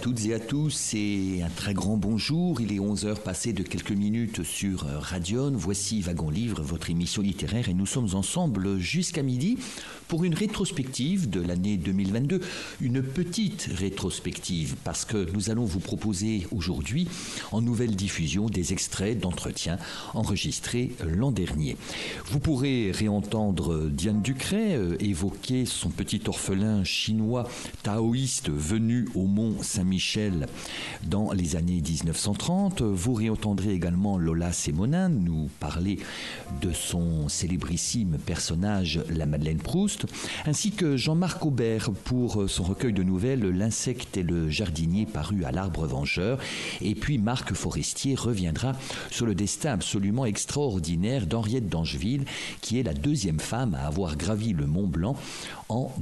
Toutes et à tous et un très grand bonjour. Il est 11h passé de quelques minutes sur Radion. Voici Wagon Livre, votre émission littéraire et nous sommes ensemble jusqu'à midi pour une rétrospective de l'année 2022. Une petite rétrospective parce que nous allons vous proposer aujourd'hui en nouvelle diffusion des extraits d'entretiens enregistrés l'an dernier. Vous pourrez réentendre Diane Ducret euh, évoquer son petit orphelin chinois taoïste venu au mont Saint-Michel dans les années 1930. Vous réentendrez également Lola Sémonin nous parler de son célébrissime personnage, la Madeleine Proust, ainsi que Jean-Marc Aubert pour son recueil de nouvelles L'insecte et le jardinier paru à l'arbre vengeur. Et puis Marc Forestier reviendra sur le destin absolument extraordinaire d'Henriette d'Angeville, qui est la deuxième femme à avoir gravi le Mont Blanc en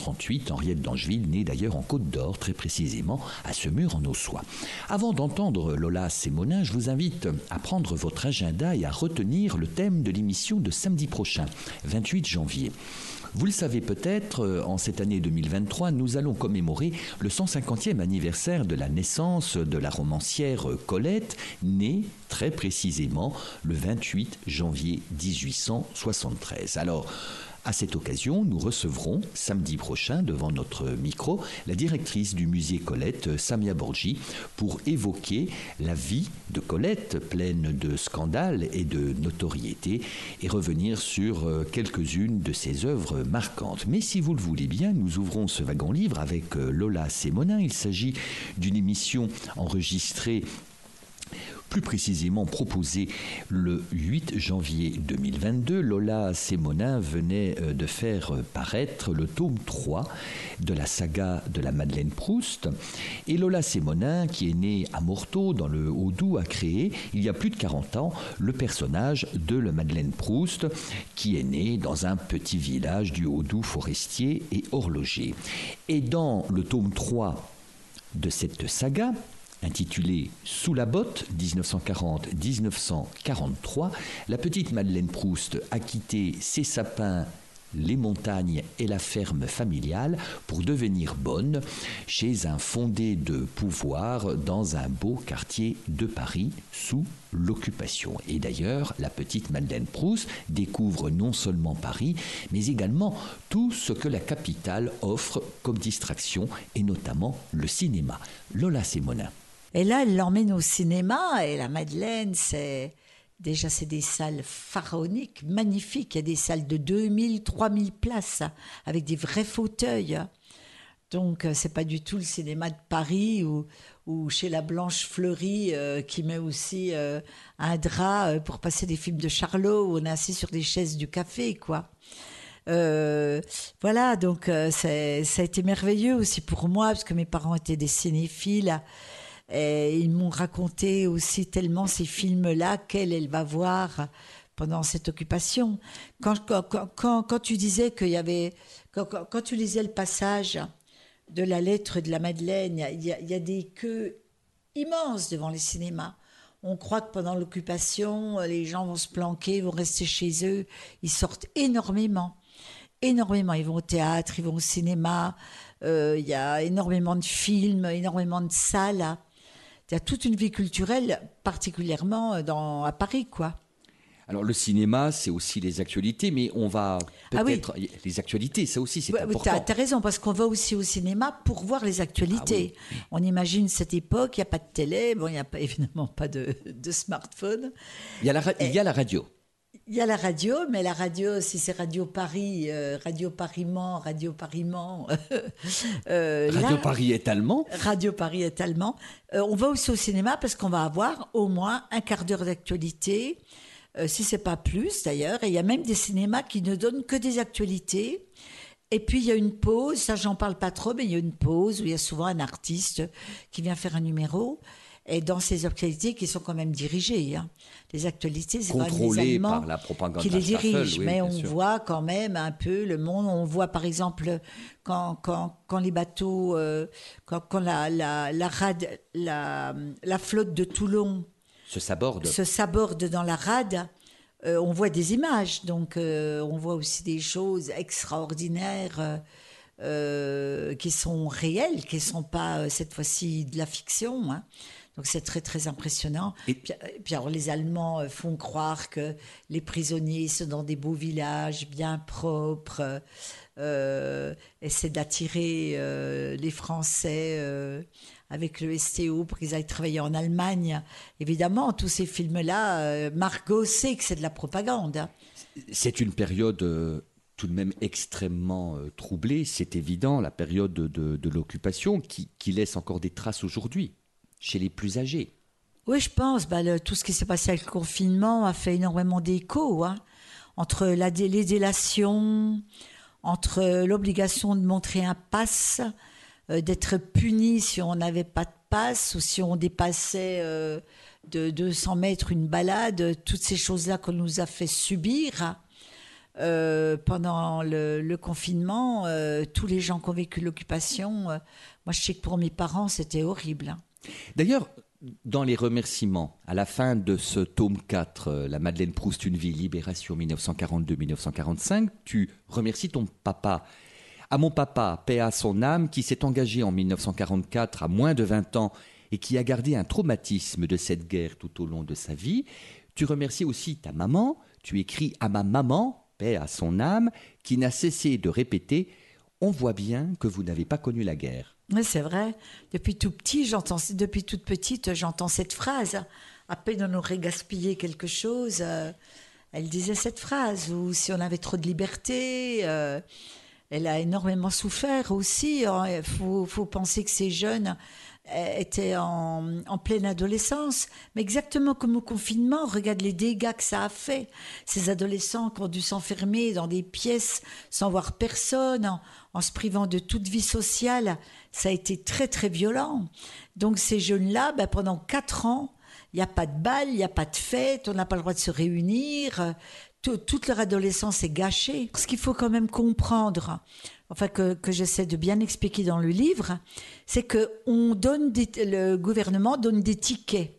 1838. Henriette d'Angeville, née d'ailleurs en Côte d'Or, très précisément à ce mur en Ossois. Avant d'entendre Lola Sémonin, je vous invite à prendre votre agenda et à retenir le thème de l'émission de samedi prochain, 28 janvier. Vous le savez peut-être, euh, en cette année 2023, nous allons commémorer le 150e anniversaire de la naissance de la romancière Colette, née très précisément le 28 janvier 1873. Alors, à cette occasion, nous recevrons samedi prochain devant notre micro la directrice du musée Colette, Samia Borgi, pour évoquer la vie de Colette pleine de scandales et de notoriété et revenir sur euh, quelques-unes de ses œuvres marquantes. Mais si vous le voulez bien, nous ouvrons ce wagon livre avec euh, Lola Sémonin. Il s'agit d'une émission enregistrée plus précisément proposé le 8 janvier 2022, Lola Sémonin venait euh, de faire paraître le tome 3 de la saga de la Madeleine Proust. Et Lola Sémonin, qui est née à Morteau, dans le Haut-Doubs, a créé, il y a plus de 40 ans, le personnage de la Madeleine Proust, qui est né dans un petit village du Haut-Doubs forestier et horloger. Et dans le tome 3 de cette saga, intitulé Sous la botte 1940-1943, la petite Madeleine Proust a quitté ses sapins les montagnes et la ferme familiale pour devenir bonne chez un fondé de pouvoir dans un beau quartier de Paris sous l'occupation. Et d'ailleurs, la petite Madeleine Proust découvre non seulement Paris, mais également tout ce que la capitale offre comme distraction, et notamment le cinéma. Lola Sémonin. Et là, elle l'emmène au cinéma, et la Madeleine, c'est. Déjà, c'est des salles pharaoniques, magnifiques. Il y a des salles de 2000, 3000 places, avec des vrais fauteuils. Donc, c'est pas du tout le cinéma de Paris ou, chez la Blanche Fleury euh, qui met aussi euh, un drap euh, pour passer des films de Charlot où on est assis sur des chaises du café, quoi. Euh, voilà, donc ça a été merveilleux aussi pour moi parce que mes parents étaient des cinéphiles. Ils m'ont raconté aussi tellement ces films-là qu'elle, elle va voir pendant cette occupation. Quand, quand, quand, quand tu disais qu'il y avait, quand, tu lisais le passage de la lettre de la Madeleine, il y a, il y a des queues immenses devant les cinémas. On croit que pendant l'occupation, les gens vont se planquer, vont rester chez eux. Ils sortent énormément, énormément. Ils vont au théâtre, ils vont au cinéma. Euh, il y a énormément de films, énormément de salles il y a toute une vie culturelle, particulièrement dans, à Paris, quoi. Alors le cinéma, c'est aussi les actualités, mais on va peut-être... Ah oui. Les actualités, ça aussi, c'est ouais, important. Tu as, raison, parce qu'on va aussi au cinéma pour voir les actualités. Ah oui. On imagine cette époque, il n'y a pas de télé, bon, il n'y a pas, évidemment pas de, de, smartphone. Il y a la, il y a la radio. Il y a la radio, mais la radio, si c'est Radio Paris, euh, Radio Paris-Mans, Radio Paris-Mans. euh, radio Paris est allemand Radio Paris est allemand. Euh, on va aussi au cinéma parce qu'on va avoir au moins un quart d'heure d'actualité, euh, si c'est pas plus d'ailleurs. Et il y a même des cinémas qui ne donnent que des actualités. Et puis il y a une pause, ça j'en parle pas trop, mais il y a une pause où il y a souvent un artiste qui vient faire un numéro et dans ces actualités qui sont quand même dirigées. Hein. Les actualités, c'est quand même les Allemands par la propagande qui les dirigent, mais on voit quand même un peu le monde. On voit par exemple quand, quand, quand les bateaux, euh, quand, quand, la, la, la, rade, la, la flotte de Toulon se saborde, se saborde dans la rade. Euh, on voit des images, donc euh, on voit aussi des choses extraordinaires euh, qui sont réelles, qui ne sont pas cette fois-ci de la fiction. Hein. Donc c'est très très impressionnant. Et puis, puis, alors les Allemands font croire que les prisonniers sont dans des beaux villages bien propres, euh, essaient d'attirer euh, les Français euh, avec le STO pour qu'ils aillent travailler en Allemagne. Évidemment, tous ces films-là, Margot sait que c'est de la propagande. Hein. C'est une période tout de même extrêmement troublée, c'est évident, la période de, de, de l'occupation qui, qui laisse encore des traces aujourd'hui chez les plus âgés. Oui, je pense. Bah, tout ce qui s'est passé avec le confinement a fait énormément d'écho. Hein, entre les délations, entre l'obligation de montrer un pass, euh, d'être puni si on n'avait pas de passe ou si on dépassait euh, de 200 mètres une balade, toutes ces choses-là qu'on nous a fait subir. Euh, pendant le, confinement, euh, tous les gens qui ont vécu l'occupation, moi je sais que pour mes parents c'était horrible. Hein. D'ailleurs, dans les remerciements, à la fin de ce tome 4, euh, La Madeleine Proust, une vie, Libération 1942-1945, tu remercies ton papa. À mon papa, paix à son âme, qui s'est engagé en 1944 à moins de 20 ans et qui a gardé un traumatisme de cette guerre tout au long de sa vie. Tu remercies aussi ta maman. Tu écris à ma maman, paix à son âme, qui n'a cessé de répéter On voit bien que vous n'avez pas connu la guerre. Oui, c'est vrai. Depuis tout petit, j'entends, depuis toute petite, j'entends cette phrase. À peine on aurait gaspillé quelque chose, euh, elle disait cette phrase. Ou si on avait trop de liberté, euh, elle a énormément souffert aussi. Il faut, faut, penser que ces jeunes euh, étaient en, pleine adolescence. Mais exactement comme au confinement, regarde les dégâts que ça a fait. Ces adolescents qui ont dû s'enfermer dans des pièces sans voir personne, en se privant de toute vie sociale ça a été très très violent. Donc ces jeunes-là, ben, pendant quatre ans, il n'y a pas de bal, il n'y a pas de fête, on n'a pas le droit de se réunir. Tout, toute leur adolescence est gâchée. Ce qu'il faut quand même comprendre, enfin que, j'essaie de bien expliquer dans le livre, c'est que on donne le gouvernement donne des tickets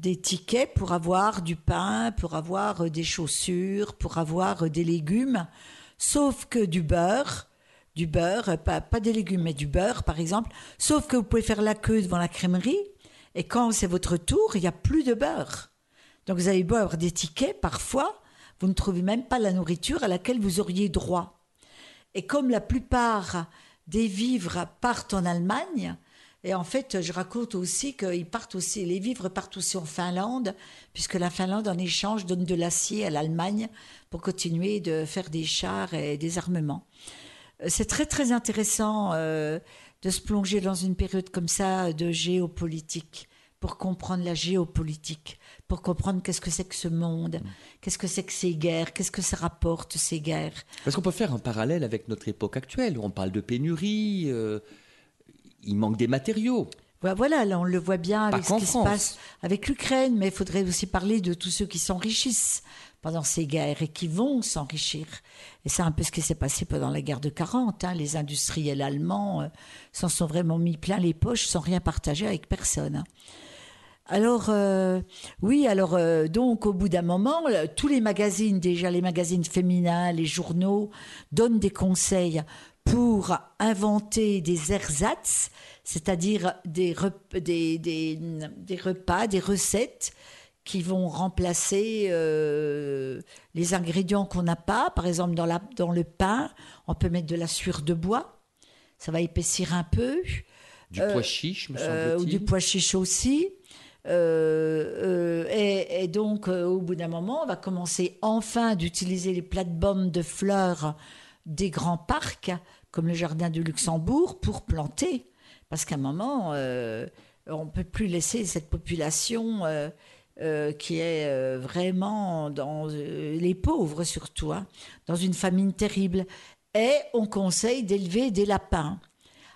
des tickets pour avoir du pain, pour avoir des chaussures, pour avoir des légumes, sauf que du beurre, du beurre, pas, des légumes, mais du beurre par exemple, sauf que vous pouvez faire la queue devant la crèmerie, et quand c'est votre tour, il n'y a plus de beurre. Donc vous avez beau avoir des tickets, parfois, vous ne trouvez même pas la nourriture à laquelle vous auriez droit. Et comme la plupart des vivres partent en Allemagne, et en fait, je raconte aussi qu'ils partent aussi, les vivres partent aussi en Finlande, puisque la Finlande, en échange, donne de l'acier à l'Allemagne pour continuer de faire des chars et des armements c'est très très intéressant euh, de se plonger dans une période comme ça de géopolitique pour comprendre la géopolitique, pour comprendre qu'est-ce que c'est que ce monde, mm. qu'est-ce que c'est que ces guerres, qu'est-ce que ça rapporte ces guerres. Parce qu'on peut faire un parallèle avec notre époque actuelle, où on parle de pénurie, euh, il manque des matériaux. Voilà, là on le voit bien avec ce qui France. se passe avec l'Ukraine, mais il faudrait aussi parler de tous ceux qui s'enrichissent pendant ces guerres et qui vont s'enrichir. Et c'est un peu ce qui s'est passé pendant la guerre de 40. Hein. Les industriels allemands euh, s'en sont vraiment mis plein les poches sans rien partager avec personne. Hein. Alors euh, oui, alors euh, donc au bout d'un moment, tous les magazines, déjà les magazines féminins, les journaux, donnent des conseils pour inventer des ersatz, c'est-à-dire des, des, des, des, repas, des recettes qui vont remplacer euh, les ingrédients qu'on n'a pas. Par exemple, dans, la, dans le pain, on peut mettre de la sueur de bois. Ça va épaissir un peu. Du euh, pois chiche, me semble-t-il. Euh, ou du pois chiche aussi. Euh, euh, et, donc, au bout d'un moment, on va commencer enfin d'utiliser les plates-bandes de fleurs des grands parcs, comme le jardin de Luxembourg, pour planter. Parce qu'à un moment, on ne peut plus laisser cette population qui est vraiment dans les pauvres surtout, hein, dans une famine terrible. Et on conseille d'élever des lapins.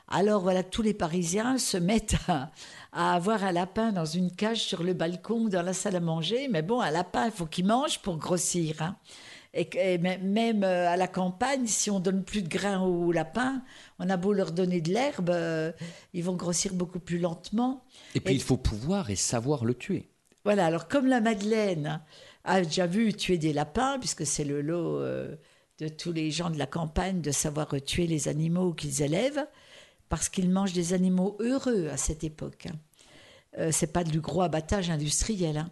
Alors voilà, tous les Parisiens se mettent à, à avoir un lapin dans une cage sur le balcon ou dans la salle à manger. Mais bon, un lapin, il faut qu'il mange pour grossir. Hein. Et, même euh, à la campagne, si on donne plus de grains aux lapins, on a beau leur donner de l'herbe, euh, ils vont grossir beaucoup plus lentement. Et puis il faut pouvoir et savoir le tuer. Voilà, alors comme la Madeleine a déjà vu tuer des lapins, puisque c'est le lot euh, de tous les gens de la campagne de savoir tuer les animaux qu'ils élèvent, parce qu'ils mangent des animaux heureux à cette époque. Hein. Euh, c'est pas du gros abattage industriel. Hein.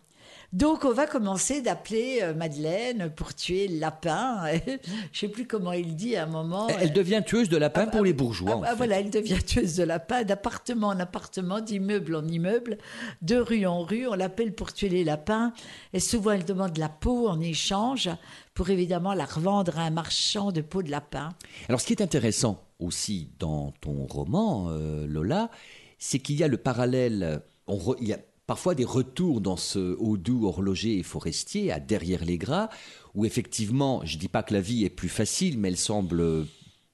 Donc on va commencer d'appeler euh, Madeleine pour tuer le lapin. Je sais plus comment il dit à un moment. Elle devient tueuse de lapin pour les bourgeois. Ah, voilà, elle devient tueuse de lapin d'appartement en appartement, d'immeuble en immeuble, de rue en rue. On l'appelle pour tuer les lapins. Et souvent elle demande la peau en échange pour évidemment la revendre à un marchand de peau de lapin. Alors ce qui est intéressant aussi dans ton roman, euh, Lola, c'est qu'il y a le parallèle. il y a parfois des retours dans ce haut doux horloger et forestier à derrière les gras, où effectivement, je ne dis pas que la vie est plus facile, mais elle semble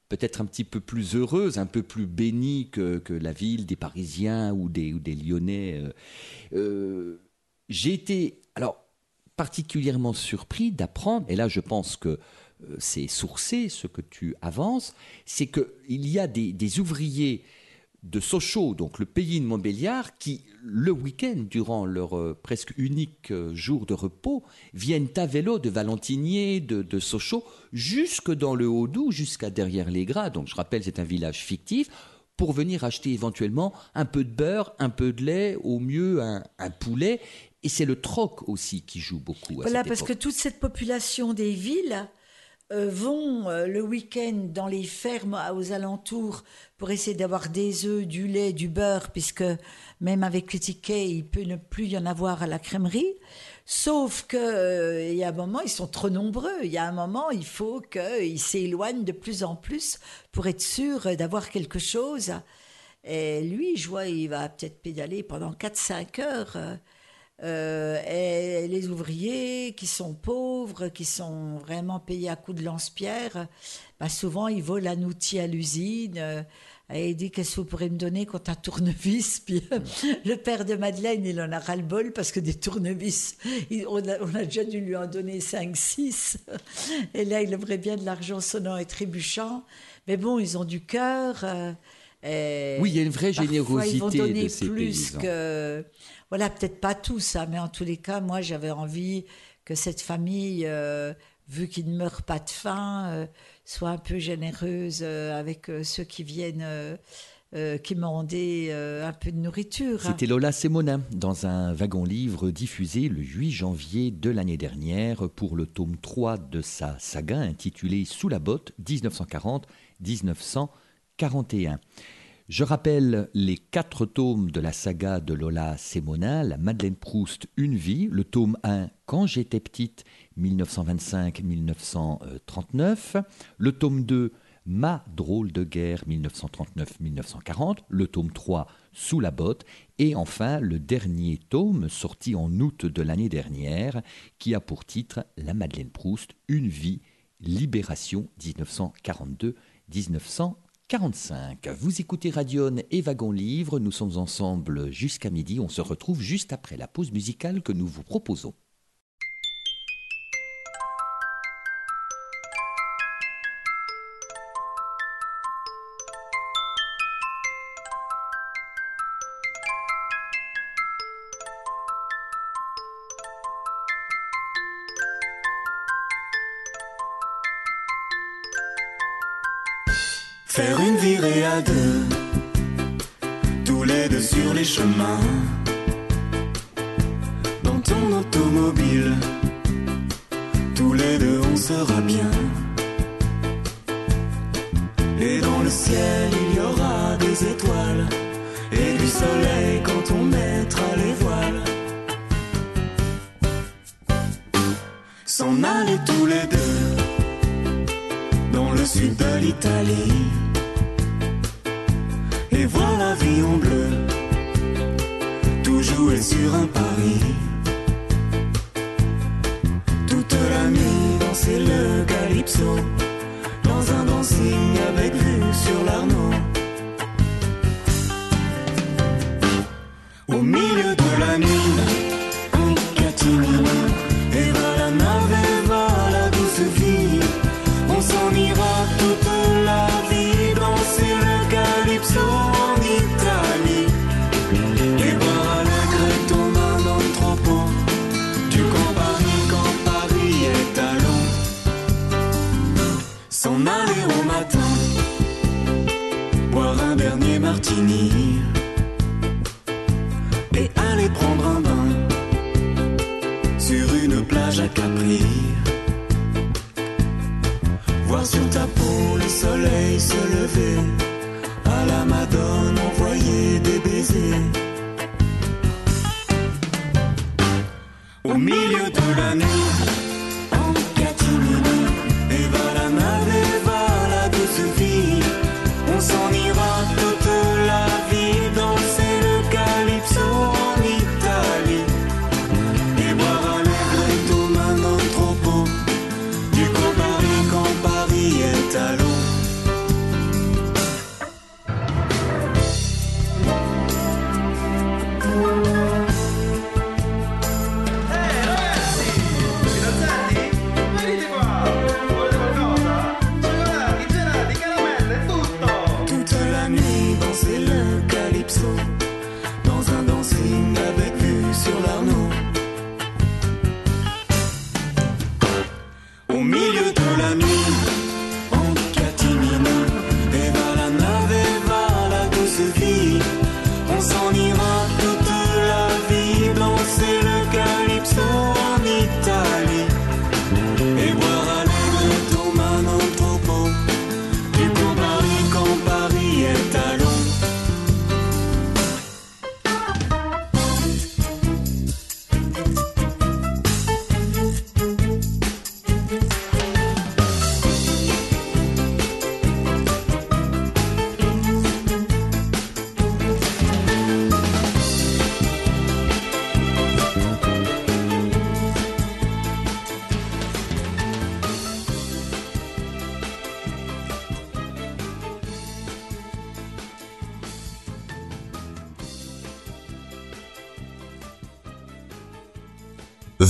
peut-être un petit peu plus heureuse, un peu plus bénie que, la ville des Parisiens ou des, ou des Lyonnais. Euh, euh, j'ai été alors particulièrement surpris d'apprendre, et là je pense que euh, c'est sourcé ce que tu avances, c'est qu'il y a des, ouvriers de Sochaux, donc le pays de Montbéliard, qui, le week-end, durant leur euh, presque unique euh, jour de repos, viennent à vélo de Valentinier, de, Sochaux, jusque dans le Haut-Doubs, jusqu'à derrière les Gras. Donc je rappelle, c'est un village fictif pour venir acheter éventuellement un peu de beurre, un peu de lait, au mieux un, poulet. Et c'est le troc aussi qui joue beaucoup. voilà, parce que toute cette population des villes vont euh, le week-end dans les fermes aux alentours pour essayer d'avoir des œufs, du lait, du beurre, puisque même avec le ticket, il peut ne plus y en avoir à la crèmerie. Sauf que euh, il y a un moment, ils sont trop nombreux. Il y a un moment, il faut qu'ils s'éloignent de plus en plus pour être sûr d'avoir quelque chose. Et lui, je vois, il va peut-être pédaler pendant 4-5 heures. Euh, et les ouvriers qui sont pauvres, qui sont vraiment payés à coups de lance-pierre, bah souvent ils volent un outil à l'usine. Euh, et il dit Qu'est-ce que vous pourrez me donner contre un tournevis? Puis euh, le père de Madeleine, il en a ras-le-bol parce que des tournevis, on, a, déjà dû lui en donner 5-6. Et là, il aimerait bien de l'argent sonnant et trébuchant. Mais bon, ils ont du cœur. Oui, il y a une vraie générosité ils vont donner de ces plus que voilà, peut-être pas tous, ça, mais en tous les cas, moi, j'avais envie que cette famille, euh, vu qu'ils ne meurent pas de faim, euh, soit un peu généreuse euh, avec ceux qui viennent. qui demandaient un peu de nourriture. C'était Lola Semonin dans un wagon-livre diffusé le 8 janvier de l'année dernière pour le tome 3 de sa saga intitulée Sous la botte 1940-1941. Je rappelle les quatre tomes de la saga de Lola Sémonin, La Madeleine Proust, Une vie, le tome 1, Quand j'étais petite, 1925-1939, le tome 2, Ma drôle de guerre, 1939-1940, le tome 3, Sous la botte, et enfin le dernier tome, sorti en août de l'année dernière, qui a pour titre La Madeleine Proust, Une vie, Libération, 1942-1940. 45. Vous écoutez Radion et Wagon Livre. Nous sommes ensemble jusqu'à midi. On se retrouve juste après la pause musicale que nous vous proposons. chemin dans ton automobile. Tous les deux, on sera bien. Et dans le ciel, il y aura des étoiles et du soleil quand on mettra les voiles. S'en aller tous les deux dans le sud de l'Italie et voir la vie en bleu jouer sur un pari. Toute la nuit danser le calypso, dans un dancing avec vue sur l'Arnaud. Au milieu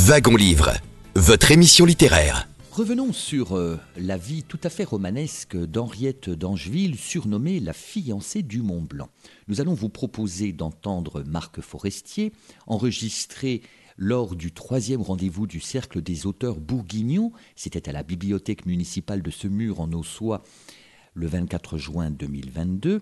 Wagon Livre, votre émission littéraire. Revenons sur euh, la vie tout à fait romanesque d'Henriette d'Angeville, surnommée la fiancée du Mont Blanc. Nous allons vous proposer d'entendre Marc Forestier, enregistré lors du troisième rendez-vous du Cercle des auteurs bourguignons. C'était à la bibliothèque municipale de Semur en Ossois le 24 juin 2022.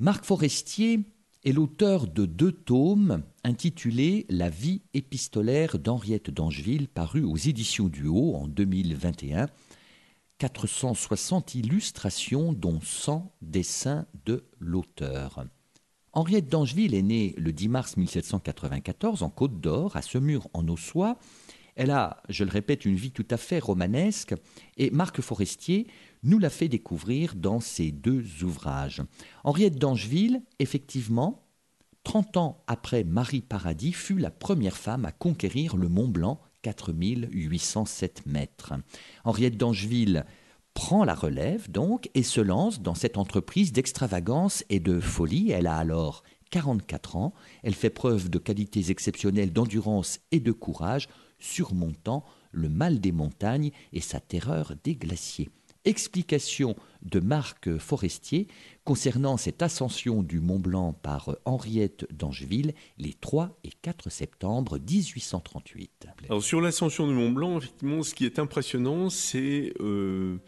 Marc Forestier est l'auteur de deux tomes intitulés La vie épistolaire d'Henriette d'Angeville, paru aux éditions du Haut en 2021. 460 illustrations, dont 100 dessins de l'auteur. Henriette d'Angeville est née le 10 mars 1794 en Côte d'Or, à Semur en Ossois. Elle a, je le répète, une vie tout à fait romanesque et Marc Forestier nous l'a fait découvrir dans ses deux ouvrages. Henriette d'Angeville, effectivement, 30 ans après Marie Paradis, fut la première femme à conquérir le Mont Blanc, 4807 mètres. Henriette d'Angeville prend la relève donc et se lance dans cette entreprise d'extravagance et de folie. Elle a alors 44 ans, elle fait preuve de qualités exceptionnelles d'endurance et de courage, surmontant le mal des montagnes et sa terreur des glaciers. Explication de Marc Forestier concernant cette ascension du Mont Blanc par Henriette d'Angeville les 3 et 4 septembre 1838. Alors sur l'ascension du Mont Blanc, ce qui est impressionnant, c'est euh,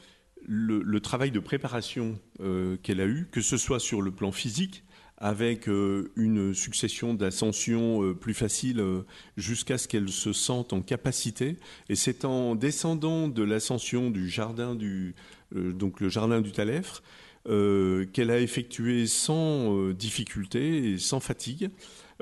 le, le travail de préparation euh, qu'elle a eu, que ce soit sur le plan physique, avec euh, une succession d'ascensions euh, plus faciles euh, jusqu'à ce qu'elle se sente en capacité. Et c'est en descendant de l'ascension du jardin du jardin du Talèfre euh, qu'elle a effectué sans difficulté et sans fatigue.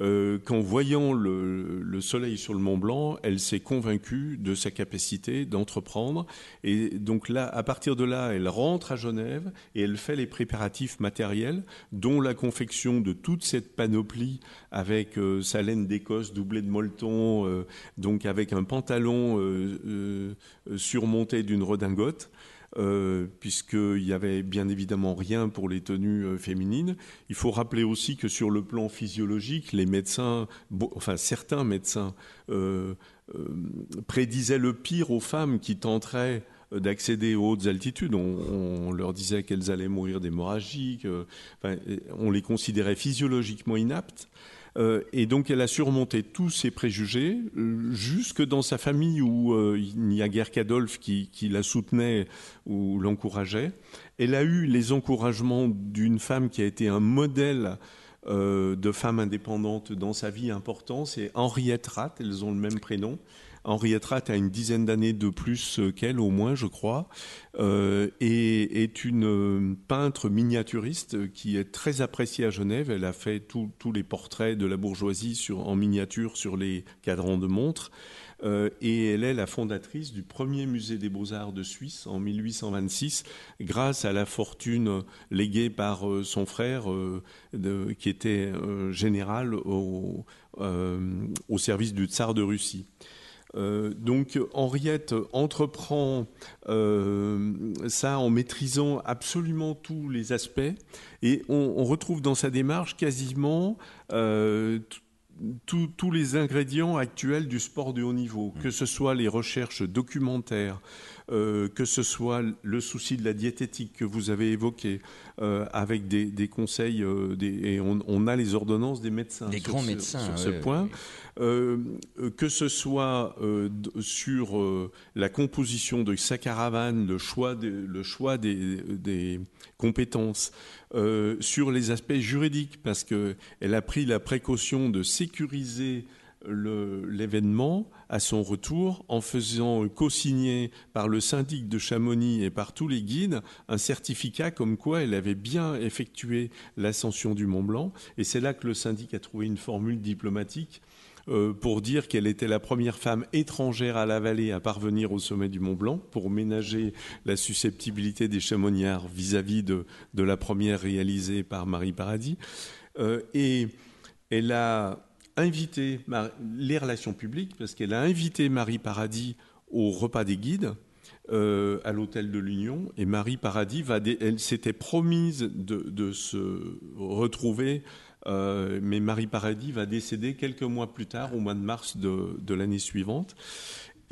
Euh, qu'en voyant le, le soleil sur le Mont Blanc, elle s'est convaincue de sa capacité d'entreprendre. Et donc là, à partir de là, elle rentre à Genève et elle fait les préparatifs matériels, dont la confection de toute cette panoplie avec euh, sa laine d'Écosse doublée de molleton, euh, donc avec un pantalon euh, surmonté d'une redingote. Euh, puisqu'il y avait bien évidemment rien pour les tenues euh, féminines. Il faut rappeler aussi que sur le plan physiologique, les médecins, enfin certains médecins, euh, prédisaient le pire aux femmes qui tenteraient d'accéder aux hautes altitudes. On, on leur disait qu'elles allaient mourir d'hémorragie, enfin, on les considérait physiologiquement inaptes. Euh, et donc elle a surmonté tous ces préjugés, euh, jusque dans sa famille où euh, il n'y a guère qu'Adolphe qui, qui la soutenait ou l'encourageait. Elle a eu les encouragements d'une femme qui a été un modèle de femme indépendante dans sa vie important, c'est Henriette Ratt, elles ont le même prénom. Henriette Ratt a une dizaine d'années de plus euh, qu'elle, au moins, je crois, euh, et est une euh, peintre miniaturiste qui est très appréciée à Genève. Elle a fait tous les portraits de la bourgeoisie en miniature sur les cadrans de montres. Euh, et elle est la fondatrice du premier musée des beaux-arts de Suisse en 1826, grâce à la fortune léguée par son frère, qui était général au service du tsar de Russie. Euh, donc Henriette entreprend euh, ça en maîtrisant absolument tous les aspects. Et on, on retrouve dans sa démarche quasiment euh, tous- tous les ingrédients actuels du sport de haut niveau, que ce soit les recherches documentaires, euh, que ce soit le souci de la diététique que vous avez évoqué, euh, avec des, des conseils, euh, des, et on, on a les ordonnances des médecins Des grands ce- médecins, sur ce ouais, point. ouais. Que ce soit sur la composition de sa caravane, le choix, de- le choix des, des compétences, sur les aspects juridiques, parce qu'elle a pris la précaution de sécuriser l'événement à son retour en faisant co-signer par le syndic de Chamonix et par tous les guides un certificat comme quoi elle avait bien effectué l'ascension du Mont Blanc. Et c'est là que le syndic a trouvé une formule diplomatique euh, pour dire qu'elle était la première femme étrangère à la vallée à parvenir au sommet du Mont Blanc, pour ménager la susceptibilité des chamoniards vis-à-vis de, de la première réalisée par Marie Paradis. Euh, et elle a invité les relations publiques, parce qu'elle a invité Marie Paradis au repas des guides. euh, à l'hôtel de l'Union et Marie Paradis elle s'était promise de, se retrouver euh, mais Marie Paradis va décéder quelques mois plus tard, au mois de mars de, l'année suivante.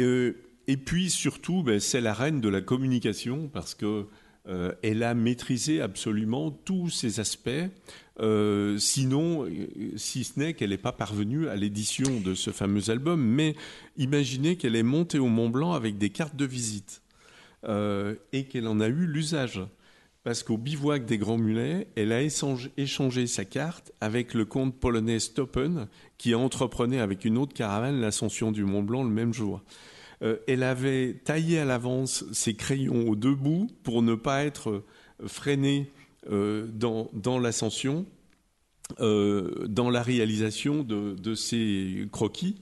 Euh, et puis surtout, ben, c'est la reine de la communication parce que elle a maîtrisé absolument tous ces aspects. Euh, sinon, euh, si ce n'est qu'elle n'est pas parvenue à l'édition de ce fameux album, mais imaginez qu'elle est montée au Mont Blanc avec des cartes de visite euh, et qu'elle en a eu l'usage. Parce qu'au bivouac des Grands Mulets, elle a échangé, sa carte avec le comte polonais Stoppen, qui entreprenait avec une autre caravane l'ascension du Mont Blanc le même jour. Elle avait taillé à l'avance ses crayons aux deux bouts pour ne pas être freinée dans, dans l'ascension, euh, dans la réalisation de, de ses croquis.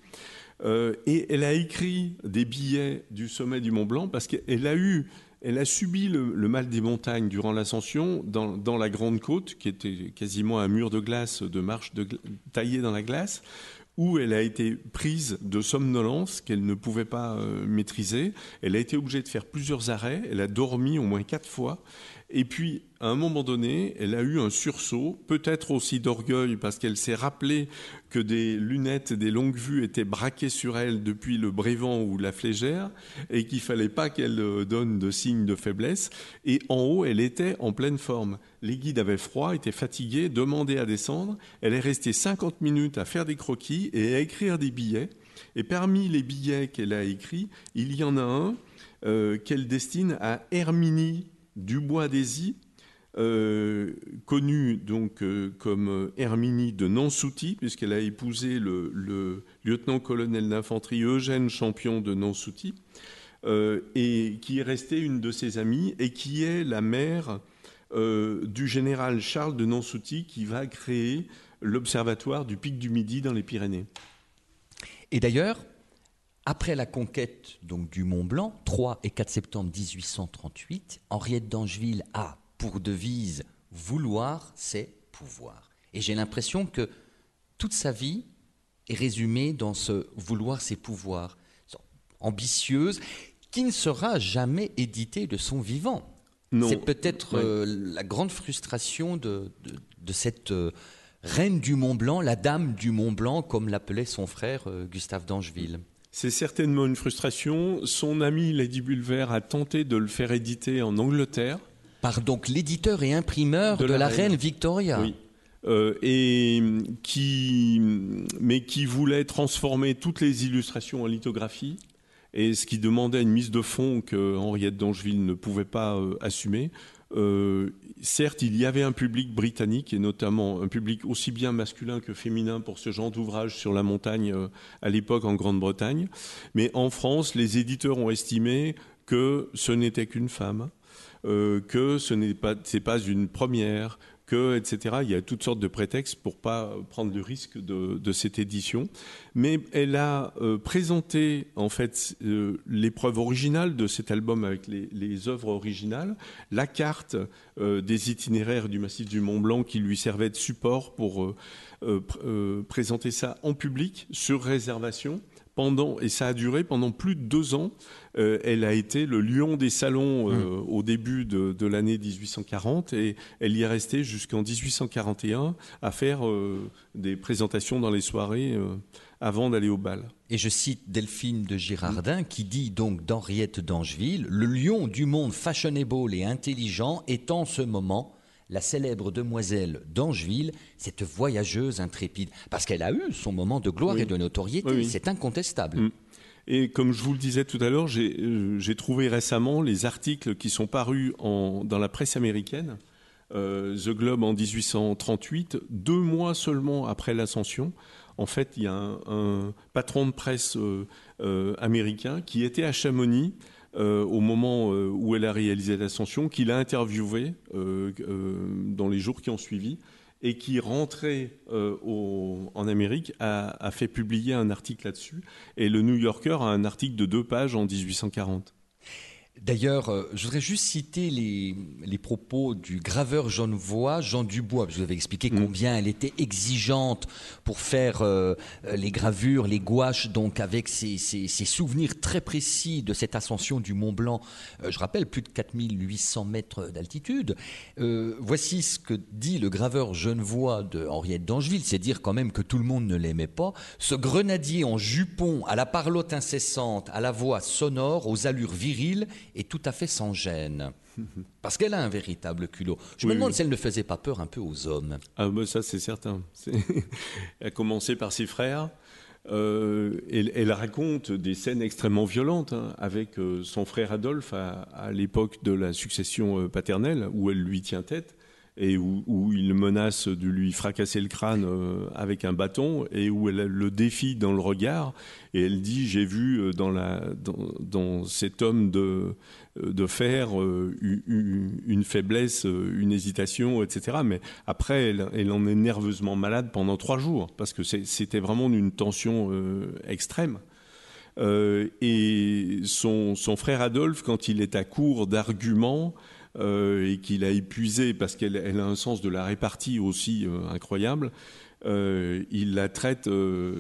Euh, et elle a écrit des billets du sommet du Mont Blanc parce qu'elle a eu, elle a subi le, mal des montagnes durant l'ascension dans, la Grande Côte, qui était quasiment un mur de glace, de marche de, gla- taillé dans la glace, où elle a été prise de somnolence qu'elle ne pouvait pas euh, maîtriser. Elle a été obligée de faire plusieurs arrêts. Elle a dormi au moins quatre fois. Et puis, à un moment donné, elle a eu un sursaut, peut-être aussi d'orgueil, parce qu'elle s'est rappelée que des lunettes, des longues vues étaient braquées sur elle depuis le Brévent ou la Flégère, et qu'il fallait pas qu'elle euh, donne de signes de faiblesse. Et en haut, elle était en pleine forme. Les guides avaient froid, étaient fatigués, demandaient à descendre. Elle est restée 50 minutes à faire des croquis et à écrire des billets. Et parmi les billets qu'elle a écrits, il y en a un euh, qu'elle destine à Herminie Dubois-Désy, euh, connue donc euh, comme Herminie de Nansouty, puisqu'elle a épousé le, le lieutenant-colonel d'infanterie Eugène Champion de Nansouty, euh, et qui est restée une de ses amies et qui est la mère euh, du général Charles de Nansouty qui va créer l'observatoire du pic du Midi dans les Pyrénées. Et d'ailleurs, après la conquête donc, du Mont Blanc, 3 et 4 septembre 1838, Henriette d'Angeville a pour devise Vouloir, c'est pouvoir. Et j'ai l'impression que toute sa vie est résumée dans ce Vouloir, c'est pouvoir. Ambitieuse, qui ne sera jamais édité de son vivant. C'est peut-être euh, la grande frustration de, de- de cette euh, reine du Mont Blanc, la dame du Mont Blanc, comme l'appelait son frère euh, Gustave d'Angeville. C'est certainement une frustration. Son ami Lady Bulwer a tenté de le faire éditer en Angleterre. Par donc l'éditeur et imprimeur de, De la la, reine. reine Victoria. Oui. Euh, et qui, mais qui voulait transformer toutes les illustrations en lithographie, et ce qui demandait une mise de fond que Henriette d'Angeville ne pouvait pas euh, assumer. Euh, certes, il y avait un public britannique, et notamment un public aussi bien masculin que féminin pour ce genre d'ouvrage sur la montagne euh, à l'époque en Grande-Bretagne, mais en France, les éditeurs ont estimé que ce n'était qu'une femme, euh, que ce n'est pas, pas une première, que, etc. Il y a toutes sortes de prétextes pour pas prendre le risque de, cette édition. Mais elle a euh, présenté en fait euh, l'épreuve originale de cet album avec les, œuvres originales, la carte euh, des itinéraires du massif du Mont Blanc qui lui servait de support pour pr- présenter ça en public sur réservation. Pendant, et ça a duré pendant plus de deux ans. Euh, elle a été le lion des salons euh, au début de, de l'année 1840 et elle y est restée jusqu'en 1841 à faire euh, des présentations dans les soirées avant d'aller au bal. Et je cite Delphine de Girardin qui dit donc d'Henriette d'Angeville Le lion du monde fashionable et intelligent est en ce moment la célèbre demoiselle d'Angeville, cette voyageuse intrépide. Parce qu'elle a eu son moment de gloire Oui. et de notoriété, Oui, oui. c'est incontestable. Mm. Et comme je vous le disais tout à l'heure, j'ai euh, trouvé récemment les articles qui sont parus en- dans la presse américaine, euh, The Globe en 1838, deux mois seulement après l'ascension. En fait, il y a un, un patron de presse euh, américain qui était à Chamonix euh, au moment euh, où elle a réalisé l'ascension, qu'il a interviewé euh, dans les jours qui ont suivi et qui au- en Amérique a, a fait publier un article là-dessus. Et le New Yorker a un article de deux pages en 1840. D'ailleurs, euh, je voudrais juste citer les, les propos du graveur genevois Jean Dubois. Je vous avais expliqué Mm. combien elle était exigeante pour faire euh, euh, les gravures, les gouaches, donc avec ses, ses- ses souvenirs très précis de cette ascension du Mont Blanc. Euh, je rappelle, plus de 4800 mètres d'altitude. Euh, voici ce que dit le graveur genevois de Henriette d'Angeville. C'est dire quand même que tout le monde ne l'aimait pas. Ce grenadier en jupon, à la parlotte incessante, à la voix sonore, aux allures viriles, est tout à fait sans gêne. Parce qu'elle a un véritable culot. Je me demande oui. si elle ne faisait pas peur un peu aux hommes. Ah bah ça c'est certain. Elle a commencé par ses frères. Euh, elle, elle raconte des scènes extrêmement violentes hein, avec euh, son frère Adolphe à, à l'époque de la succession euh, paternelle où elle lui tient tête et où, il menace de lui fracasser le crâne euh, avec un bâton et où elle le défie dans le regard et elle dit j'ai vu euh, dans, cet homme de, euh, fer une faiblesse, une hésitation, etc. Mais après, elle, en est nerveusement malade pendant trois jours parce que c'était vraiment une tension extrême. Et son, frère Adolphe, quand il est à court d'arguments et qu'il a épuisé, parce qu'elle elle a un sens de la répartie aussi euh, incroyable, euh, il la traite. euh,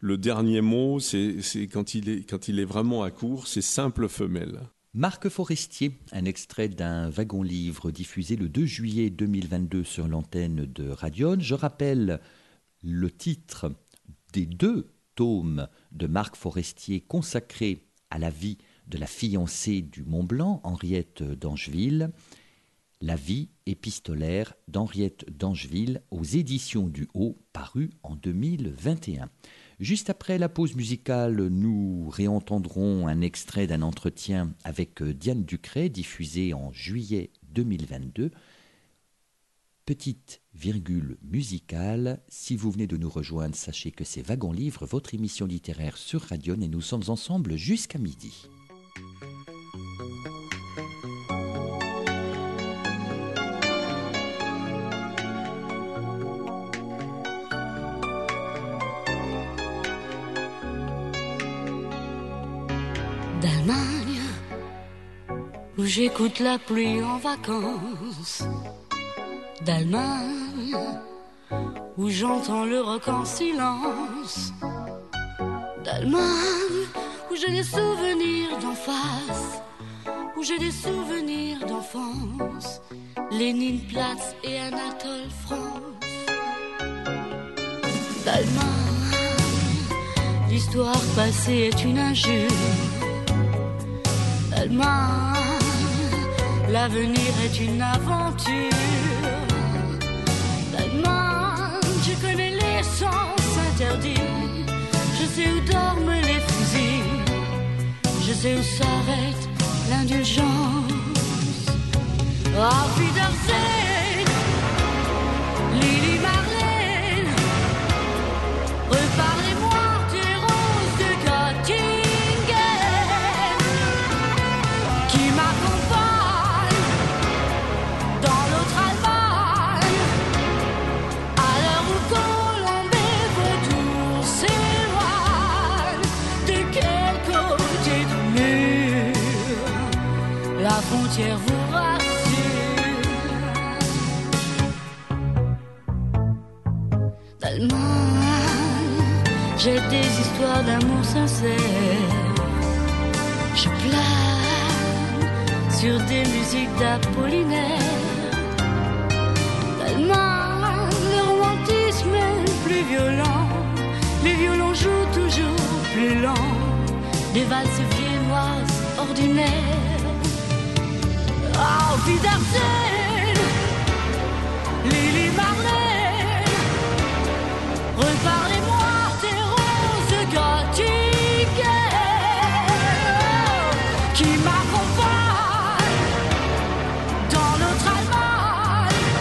le, dernier mot, c'est quand, il est- quand il est vraiment à court, c'est simple femelle. Marc Forestier, un extrait d'un wagon-livre diffusé le 2 juillet 2022 sur l'antenne de Radion. Je rappelle le titre des deux tomes de Marc Forestier consacrés à la vie de la fiancée du Mont Blanc, Henriette d'Angeville. La vie épistolaire d'Henriette d'Angeville aux éditions du Haut, paru en 2021. Juste après la pause musicale, nous réentendrons un extrait d'un entretien avec Diane Ducret, diffusé en juillet 2022. Petite virgule musicale, si vous venez de nous rejoindre, sachez que c'est Wagon Livre, votre émission littéraire sur Radion, et nous sommes ensemble jusqu'à midi. J'écoute la pluie en vacances, d'Allemagne, où j'entends le rock en silence, d'Allemagne, où j'ai des souvenirs d'en face, où j'ai des souvenirs d'enfance, Lénine, Platz et Anatole France, d'Allemagne, l'histoire passée est une injure. Allemagne, l'avenir est une aventure. L'Allemagne, je connais les sens interdits. Je sais où dorment les fusils. Je sais où s'arrête l'indulgence. Wiedersehen, vous j'ai des histoires d'amour sincère je plane sur des musiques d'Apollinaire. D'Allemagne, le romantisme est plus violent. Les violons jouent toujours plus lent. Des valses viennoises ordinaires. Auf Wiedersehen, Lili Marlène. Reparlez-moi des roses gothiques qui m'accompagnent dans notre Allemagne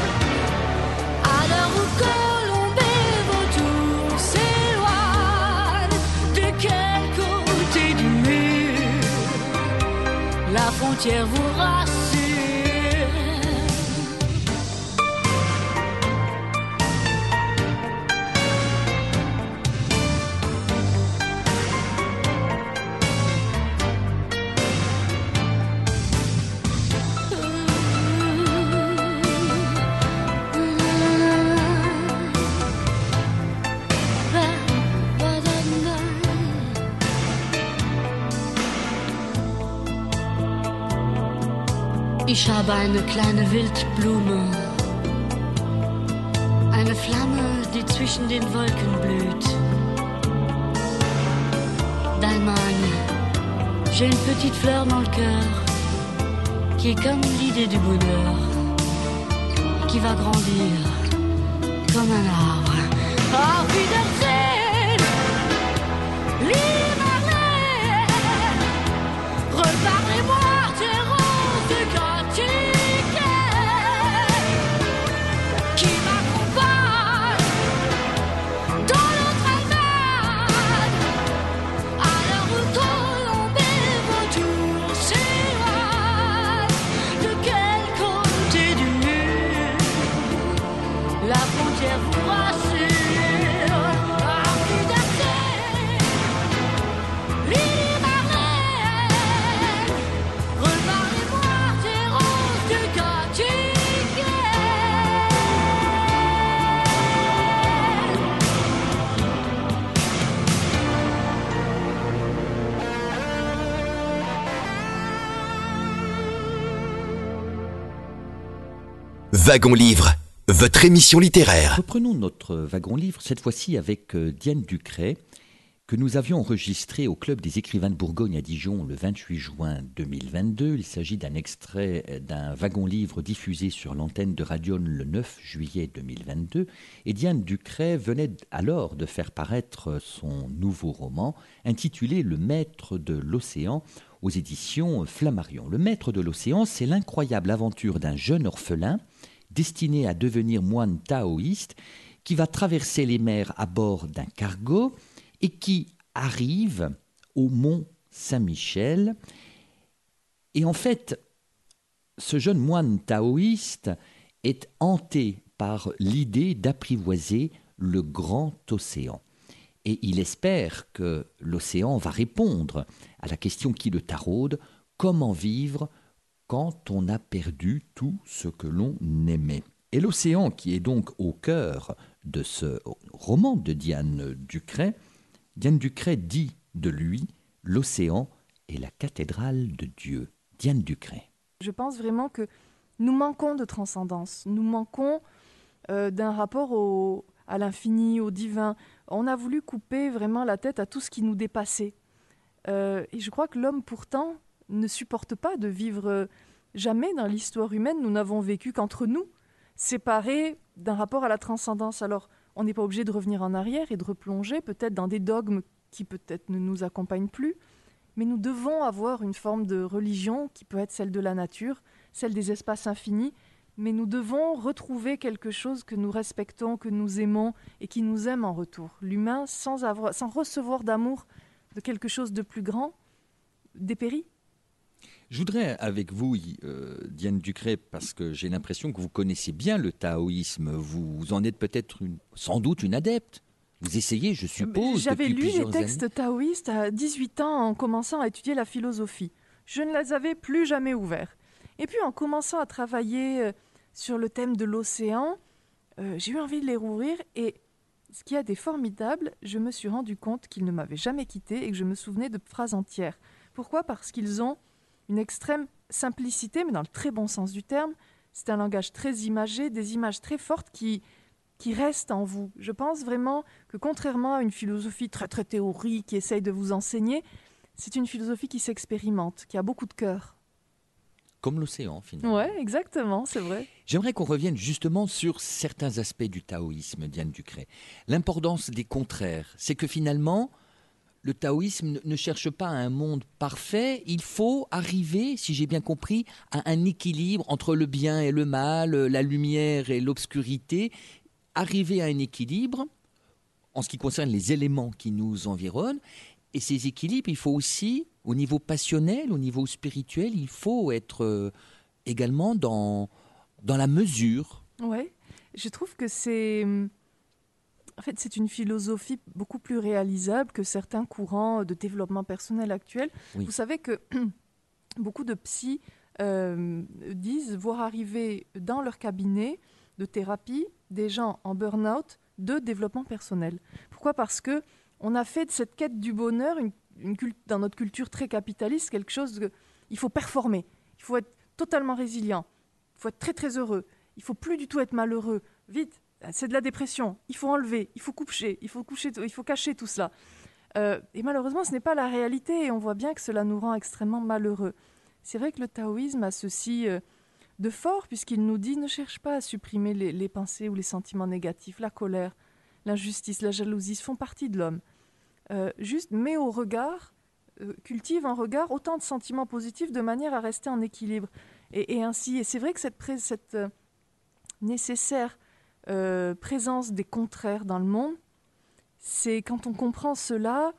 à l'heure où Colombe et Vautour s'éloignent. De quel côté du mur la frontière vous rassure? Habe eine kleine Wildblume, eine Flamme, die zwischen den Wolken blüht. D'Allemagne, j'ai une petite fleur dans le cœur, qui est comme l'idée du bonheur, qui va grandir comme un arbre. Auf Wiedersehen, Wagon Livre, votre émission littéraire. Reprenons notre wagon livre, cette fois-ci avec euh, Diane Ducret, que nous avions enregistré au Club des écrivains de Bourgogne à Dijon le 28 juin 2022. Il s'agit d'un extrait euh, d'un wagon livre diffusé sur l'antenne de Radion le 9 juillet 2022. Et Diane Ducret venait alors de faire paraître son nouveau roman intitulé Le Maître de l'Océan aux éditions Flammarion. Le Maître de l'Océan, c'est l'incroyable aventure d'un jeune orphelin destiné à devenir moine taoïste qui va traverser les mers à bord d'un cargo et qui arrive au mont Saint-Michel. Et en fait, ce jeune moine taoïste est hanté par l'idée d'apprivoiser le grand océan. Et il espère que l'océan va répondre à la question qui le taraude, comment vivre quand on a perdu tout ce que l'on aimait. Et l'océan, qui est donc au cœur de ce roman de Diane Ducret, Diane Ducret dit de lui L'océan est la cathédrale de Dieu. Diane Ducret. Je pense vraiment que nous manquons de transcendance, nous manquons euh, d'un rapport à l'infini, au divin. On a voulu couper vraiment la tête à tout ce qui nous dépassait. Euh, et je crois que l'homme, pourtant, ne supporte pas de vivre jamais dans l'histoire humaine. Nous n'avons vécu qu'entre nous, séparés d'un rapport à la transcendance. Alors, on n'est pas obligé de revenir en arrière et de replonger peut-être dans des dogmes qui peut-être ne nous accompagnent plus, mais nous devons avoir une forme de religion qui peut être celle de la nature, celle des espaces infinis, mais nous devons retrouver quelque chose que nous respectons, que nous aimons et qui nous aime en retour. L'humain, sans, sans recevoir d'amour de quelque chose de plus grand, dépérit. Je voudrais avec vous, euh, Diane Ducret, parce que j'ai l'impression que vous connaissez bien le taoïsme, vous en êtes peut-être sans doute une adepte. Vous essayez, je suppose. J'avais lu les textes années. taoïstes à 18 ans en commençant à étudier la philosophie. Je ne les avais plus jamais ouverts. Et puis en commençant à travailler euh, sur le thème de l'océan, euh, j'ai eu envie de les rouvrir et ce qui a été formidable, je me suis rendu compte qu'ils ne m'avaient jamais quitté et que je me souvenais de phrases entières. Pourquoi? Parce qu'ils ont une extrême simplicité, mais dans le très bon sens du terme. C'est un langage très imagé, des images très fortes qui, qui restent en vous. Je pense vraiment que contrairement à une philosophie très très théorique qui essaye de vous enseigner, c'est une philosophie qui s'expérimente, qui a beaucoup de cœur. Comme l'océan, finalement. Ouais, exactement, c'est vrai. J'aimerais qu'on revienne justement sur certains aspects du taoïsme, Diane Ducret. L'importance des contraires, c'est que finalement, le taoïsme ne- cherche pas un monde parfait, il faut arriver, si j'ai bien compris, à un équilibre entre le bien et le mal, la lumière et l'obscurité, arriver à un équilibre en ce qui concerne les éléments qui nous environnent. Et ces équilibres, il faut aussi, au niveau passionnel, au niveau spirituel, il faut être euh, également dans, dans la mesure. Ouais, je trouve que c'est. En fait, c'est une philosophie beaucoup plus réalisable que certains courants de développement personnel actuels. Oui. Vous savez que beaucoup de psys euh, disent voir arriver dans leur cabinet de thérapie des gens en burn-out de développement personnel. Pourquoi? Parce que on a fait de cette quête du bonheur une, dans notre culture très capitaliste quelque chose de, il faut performer, il faut être totalement résilient, il faut être très très heureux, il faut plus du tout être malheureux. Vite, c'est de la dépression. Il faut enlever, il faut coucher, il faut cacher tout cela. Euh, et malheureusement, ce n'est pas la réalité et on voit bien que cela nous rend extrêmement malheureux. C'est vrai que le taoïsme a ceci euh, de fort puisqu'il nous dit ne cherche pas à supprimer les, pensées ou les sentiments négatifs, la colère, l'injustice, la jalousie font partie de l'homme. Euh, juste mets au regard, euh, cultive un regard autant de sentiments positifs de manière à rester en équilibre. Et, ainsi, et c'est vrai que cette, nécessaire euh, présence des contraires dans le monde, c'est quand on comprend cela,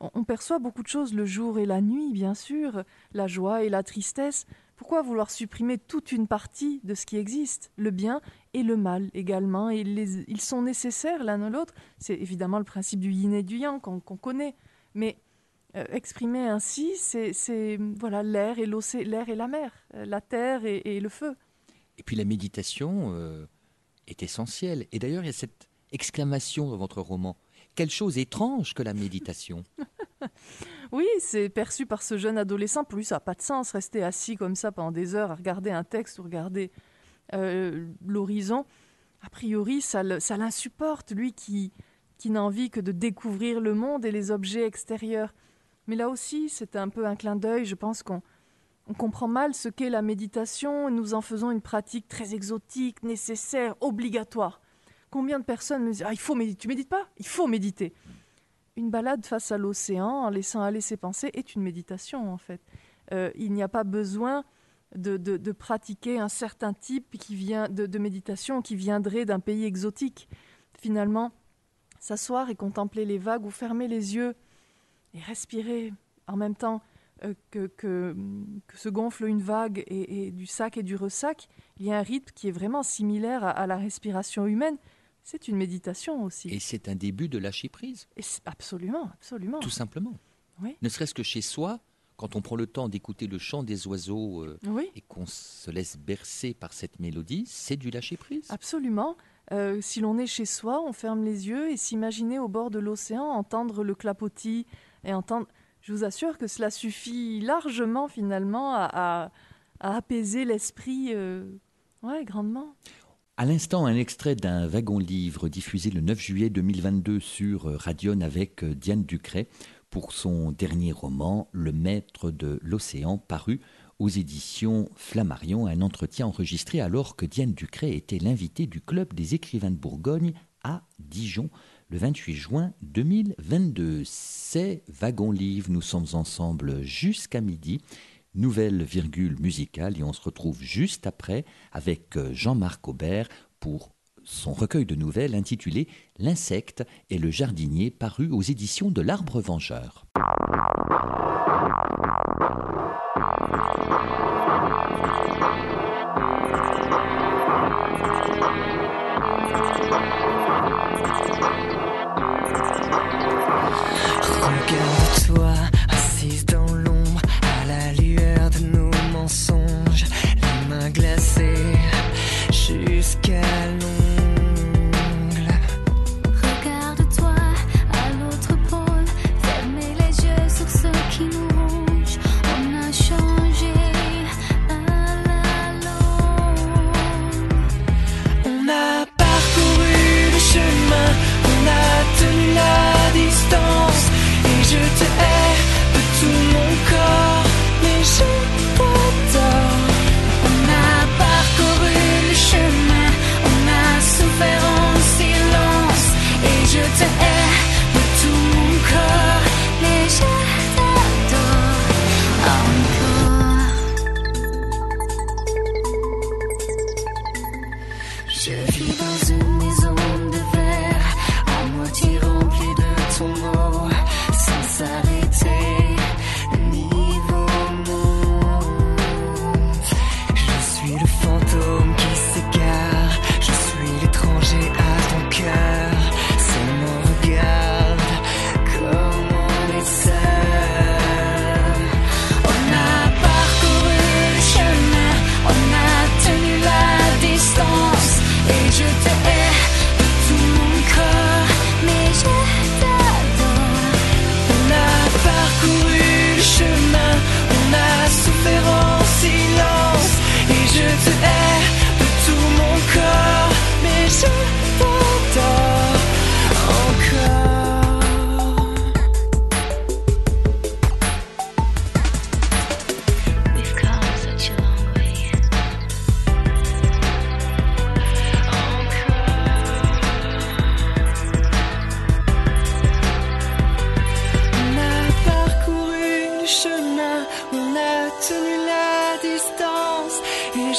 on, perçoit beaucoup de choses le jour et la nuit, bien sûr, la joie et la tristesse. Pourquoi vouloir supprimer toute une partie de ce qui existe, le bien et le mal également? Et Ils sont nécessaires l'un à l'autre. C'est évidemment le principe du yin et du yang qu'on connaît, mais euh, exprimer ainsi, c'est voilà l'air et l'océan, l'air et la mer, euh, la terre et, le feu. Et puis la méditation est essentielle. Et d'ailleurs, il y a cette exclamation dans votre roman. Quelle chose étrange que la méditation. Oui, c'est perçu par ce jeune adolescent. Lui, ça n'a pas de sens, rester assis comme ça pendant des heures à regarder un texte ou regarder euh, l'horizon. A priori, ça l'insupporte, lui qui, qui n'a envie que de découvrir le monde et les objets extérieurs. Mais là aussi, c'est un peu un clin d'œil. Je pense qu'on on comprend mal ce qu'est la méditation et nous en faisons une pratique très exotique, nécessaire, obligatoire. Combien de personnes me disent Ah, il faut méditer. Tu médites pas? Il faut méditer. Une balade face à l'océan en laissant aller ses pensées est une méditation en fait. Euh, il n'y a pas besoin de, pratiquer un certain type qui vient de, méditation qui viendrait d'un pays exotique. Finalement, s'asseoir et contempler les vagues ou fermer les yeux et respirer en même temps que, que, que se gonfle une vague et, et du sac et du ressac, il y a un rythme qui est vraiment similaire à, à la respiration humaine. C'est une méditation aussi. Et c'est un début de lâcher prise, Et absolument, absolument. tout simplement. Oui. Ne serait-ce que chez soi, quand on prend le temps d'écouter le chant des oiseaux euh, Oui. et qu'on se laisse bercer par cette mélodie, c'est du lâcher prise. Absolument. Euh, si l'on est chez soi, on ferme les yeux et s'imaginer au bord de l'océan, entendre le clapotis et entendre. Je vous assure que cela suffit largement finalement à, apaiser l'esprit, euh, grandement. À l'instant, un extrait d'un wagon-livre diffusé le 9 juillet 2022 sur Radion avec Diane Ducret pour son dernier roman, Le Maître de l'Océan, paru aux éditions Flammarion, un entretien enregistré alors que Diane Ducret était l'invitée du Club des écrivains de Bourgogne à Dijon le 28 juin 2022. C'est Wagon Livre, nous sommes ensemble jusqu'à midi. Nouvelle virgule musicale et on se retrouve juste après avec euh, Jean-Marc Aubert pour son recueil de nouvelles intitulé L'insecte et le jardinier paru aux éditions de l'Arbre Vengeur. Les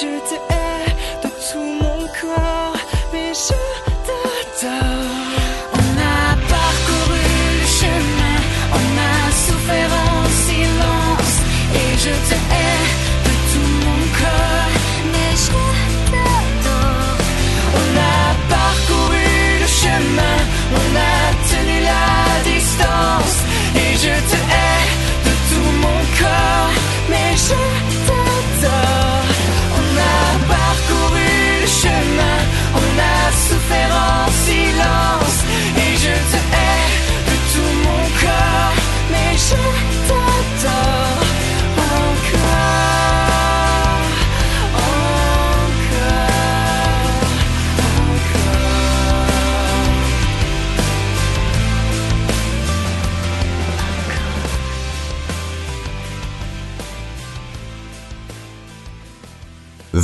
Et je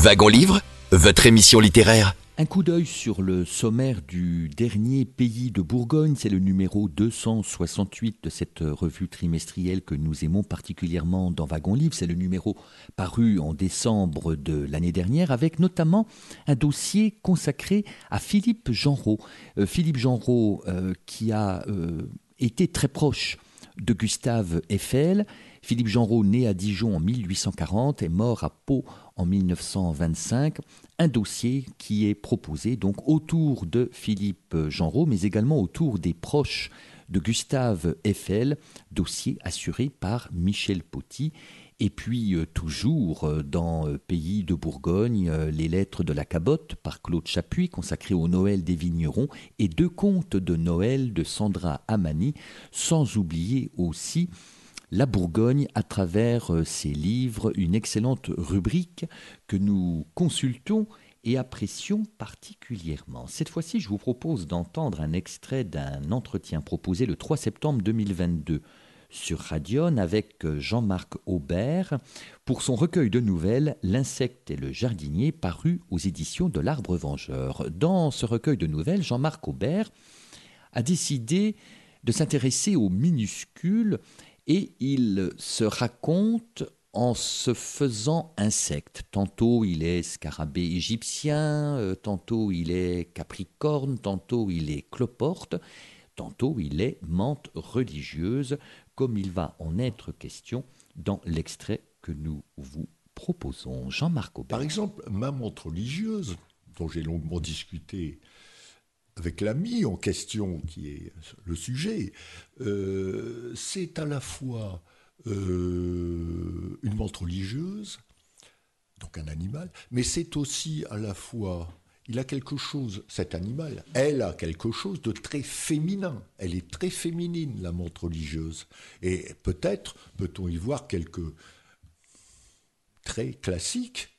Wagon Livre, votre émission littéraire. Un coup d'œil sur le sommaire du dernier pays de Bourgogne, c'est le numéro 268 de cette revue trimestrielle que nous aimons particulièrement dans Wagon Livre. C'est le numéro paru en décembre de l'année dernière avec notamment un dossier consacré à Philippe Genreau. Euh, Philippe Genreau euh, qui a euh, été très proche de Gustave Eiffel. Philippe Genreau, né à Dijon en 1840, est mort à Pau en 1925. Un dossier qui est proposé donc autour de Philippe Genreau, mais également autour des proches de Gustave Eiffel, dossier assuré par Michel Poty. Et puis euh, toujours euh, dans euh, Pays de Bourgogne, les lettres de la cabotte par Claude Chapuis consacrées au Noël des vignerons et deux contes de Noël de Sandra Amani, sans oublier aussi la Bourgogne à travers euh, ses livres, une excellente rubrique que nous consultons et apprécions particulièrement. Cette fois-ci, je vous propose d'entendre un extrait d'un entretien proposé le 3 septembre 2022 sur Radion avec euh, Jean-Marc Aubert pour son recueil de nouvelles L'insecte et le jardinier paru aux éditions de l'Arbre Vengeur. Dans ce recueil de nouvelles, Jean-Marc Aubert a décidé de s'intéresser aux minuscules et il se raconte en se faisant insecte. Tantôt il est scarabée égyptien, euh, tantôt il est capricorne, tantôt il est cloporte, tantôt il est menthe religieuse, comme il va en être question dans l'extrait que nous vous proposons. Jean-Marc Aubert. Par exemple, ma religieuse, dont j'ai longuement discuté avec l'ami en question, qui est le sujet, euh, c'est à la fois euh, une montre religieuse, donc un animal, mais c'est aussi à la fois, il a quelque chose, cet animal, elle a quelque chose de très féminin. Elle est très féminine, la montre religieuse. Et peut-être peut-on y voir quelques traits classiques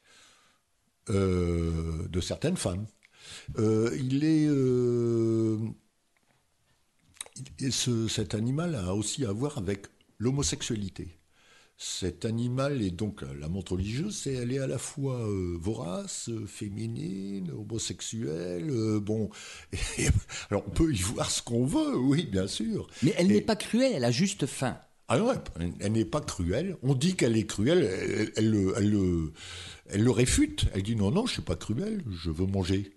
euh, de certaines femmes. Euh, il est. euh, et ce- cet animal a aussi à voir avec l'homosexualité. Cet animal est donc la montre religieuse, c'est elle est à la fois euh, vorace, euh, féminine, homosexuelle. euh, bon, et- alors on peut y voir ce qu'on veut, oui, bien sûr. Mais elle Et- n'est pas cruelle, elle a juste faim. ah non, elle, elle n'est pas cruelle. On dit qu'elle est cruelle, elle, elle le- elle le- elle le réfute. Elle dit non, non, je suis pas cruelle, je veux manger.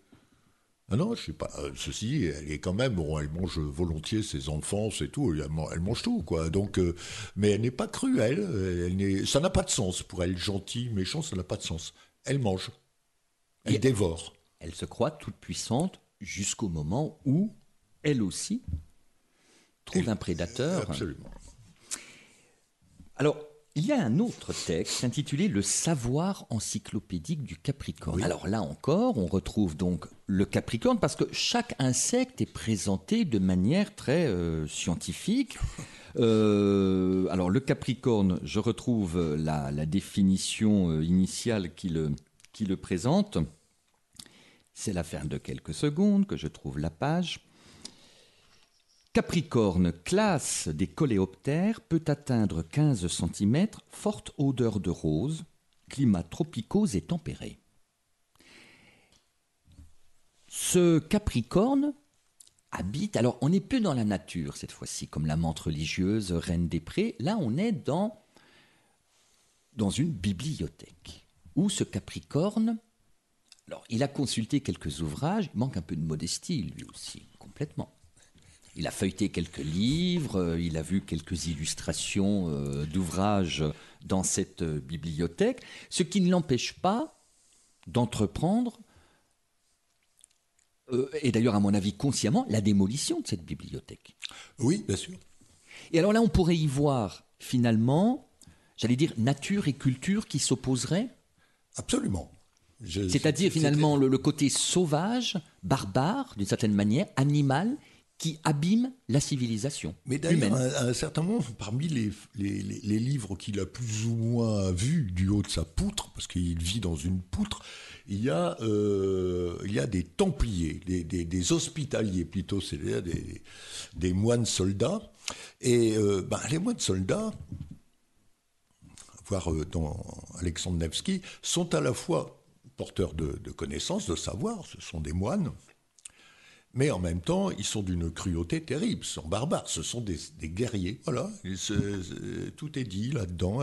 Ah non, je suis pas. euh, ceci, elle est quand même. Bon, elle mange volontiers ses enfants, c'est tout. Elle, man- elle mange tout, quoi. Donc, euh, mais elle n'est pas cruelle. euh, Elle ça n'a pas de sens pour elle. Gentille, méchant, ça n'a pas de sens. Elle mange. Elle Et- dévore. Elle se croit toute puissante jusqu'au moment où, elle aussi, trouve un prédateur. Absolument. Alors, il y a un autre texte intitulé Le savoir encyclopédique du Capricorne. Alors là encore, on retrouve donc le Capricorne parce que chaque insecte est présenté de manière très euh, scientifique. Euh, alors le Capricorne, je retrouve la, la définition euh, initiale qui le, qui le présente. C'est l'affaire de quelques secondes que je trouve la page. Capricorne, classe des coléoptères, peut atteindre 15 cm, forte odeur de rose, climats tropicaux et tempérés. Ce Capricorne habite, alors on n'est plus dans la nature cette fois-ci, comme la menthe religieuse, reine des prés, là on est dans, dans une bibliothèque, où ce Capricorne, alors il a consulté quelques ouvrages, il manque un peu de modestie lui aussi, complètement. Il a feuilleté quelques livres, euh, il a vu quelques illustrations euh, d'ouvrages dans cette euh, bibliothèque, ce qui ne l'empêche pas d'entreprendre, et d'ailleurs à mon avis consciemment, la démolition de cette bibliothèque. Oui, bien sûr. Et alors là, on pourrait y voir finalement, j'allais dire, nature et culture qui s'opposeraient, Absolument. C'est-à-dire finalement le, le côté sauvage, barbare, d'une certaine manière, animal, qui abîme la civilisation Mais d'ailleurs, à, un certain moment, parmi les, les- les- les livres qu'il a plus ou moins vus du haut de sa poutre, parce qu'il vit dans une poutre, il y a, euh, il y a des templiers, des, des- des hospitaliers plutôt, c'est-à-dire des, des moines soldats. Et euh, ben, les moines soldats, voir euh, dans Alexandre Nevsky, sont à la fois porteurs de, de connaissances, de savoir, ce sont des moines, mais en même temps, ils sont d'une cruauté terrible, ce sont barbares, ce sont des, des guerriers. Voilà, tout est dit là-dedans.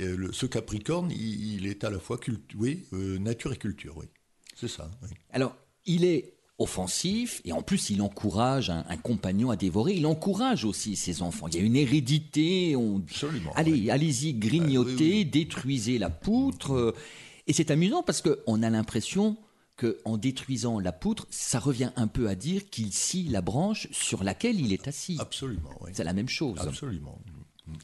Euh, ce Capricorne, il, il est à la fois oui, euh, nature et culture, oui. C'est ça. oui. Alors, il est offensif et en plus il encourage un, un compagnon à dévorer. Il encourage aussi ses enfants. Il y a une hérédité. On... Absolument. Allez, allez-y, grignotez, Ah, oui, oui. détruisez la poutre. Et c'est amusant parce qu'on a l'impression qu'en détruisant la poutre, ça revient un peu à dire qu'il scie la branche sur laquelle il est assis. Absolument, oui. C'est la même chose. Absolument.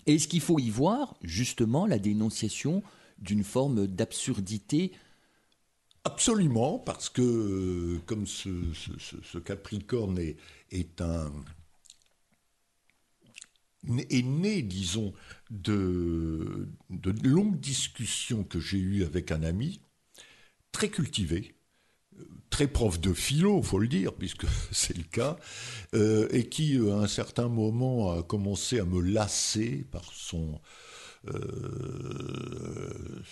Est-ce qu'il faut y voir justement la dénonciation d'une forme d'absurdité Absolument, parce que comme ce, ce- ce- ce Capricorne est, est un est né, disons, de, de longues discussions que j'ai eues avec un ami, très cultivé, très prof de philo, faut le dire, puisque c'est le cas, euh, et qui, euh, à un certain moment, a commencé à me lasser par son euh,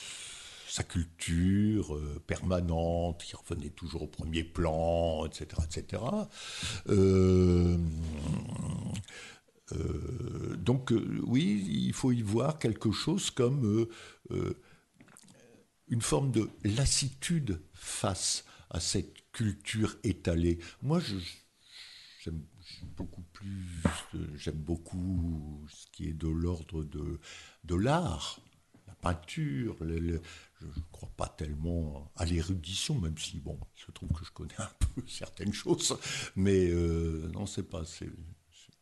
sa culture permanente, qui revenait toujours au premier plan, etc., etc. Donc oui, il faut y voir quelque chose comme une forme de lassitude face à cette culture étalée. Moi, je, j'aime beaucoup plus, j'aime beaucoup ce qui est de l'ordre de, de l'art, la peinture. je ne crois pas tellement à l'érudition, même si, bon, il se trouve que je connais un peu certaines choses, mais euh, non, c'est pas. C'est,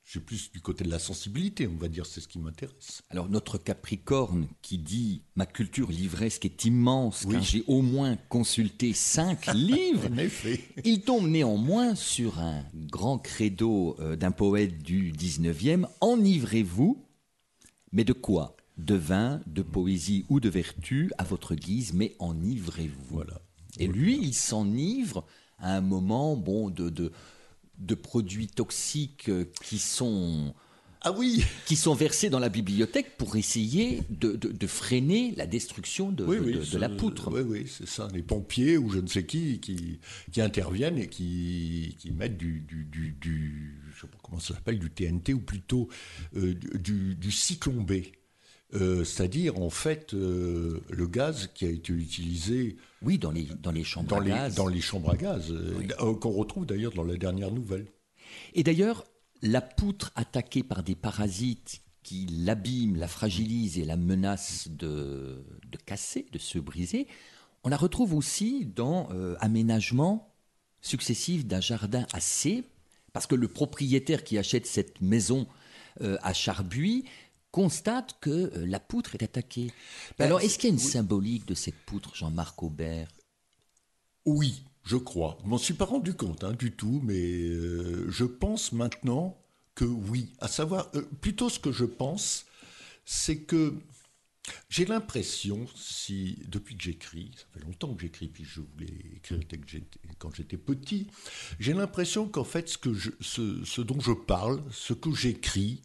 je suis plus du côté de la sensibilité, on va dire, c'est ce qui m'intéresse. Alors notre Capricorne qui dit ma culture livresque est immense Oui. car j'ai au moins consulté cinq livres, En effet. il tombe néanmoins sur un grand credo euh, d'un poète du 19e, enivrez-vous, mais de quoi? De vin, de poésie ou de vertu, à votre guise, mais enivrez-vous. Voilà. Et lui, il s'enivre à un moment bon, de, de, de produits toxiques euh, qui sont Ah oui qui sont versés dans la bibliothèque pour essayer de, de- de freiner la destruction de, Oui, oui, de- la poutre. Oui, oui, c'est ça. Les pompiers ou je ne sais qui qui, qui interviennent et qui, qui mettent du, du, du, du- je sais pas comment ça s'appelle, du TNT ou plutôt euh, du, du, du cyclone B. Euh, C'est-à-dire, en fait, euh, le gaz qui a été utilisé Oui, dans les, dans les chambres dans à les, gaz. dans les chambres à gaz, euh, euh, qu'on retrouve d'ailleurs dans la dernière nouvelle. Et d'ailleurs, la poutre attaquée par des parasites qui l'abîment, la fragilisent et la menacent de, de casser, de se briser, on la retrouve aussi dans euh, aménagement successif d'un jardin assez, parce que le propriétaire qui achète cette maison euh, à Charbuis constate que euh, la poutre est attaquée. Ben, Alors, est-ce qu'il y a une oui. symbolique de cette poutre, Jean-Marc Aubert? Oui, je crois. Je m'en suis pas rendu compte hein, du tout, mais euh, je pense maintenant que oui. À savoir, euh, plutôt ce que je pense, c'est que j'ai l'impression, si depuis que j'écris, ça fait longtemps que j'écris, puis je voulais écrire quand j'étais petit, j'ai l'impression qu'en fait, ce, que je, ce, ce dont je parle, ce que j'écris,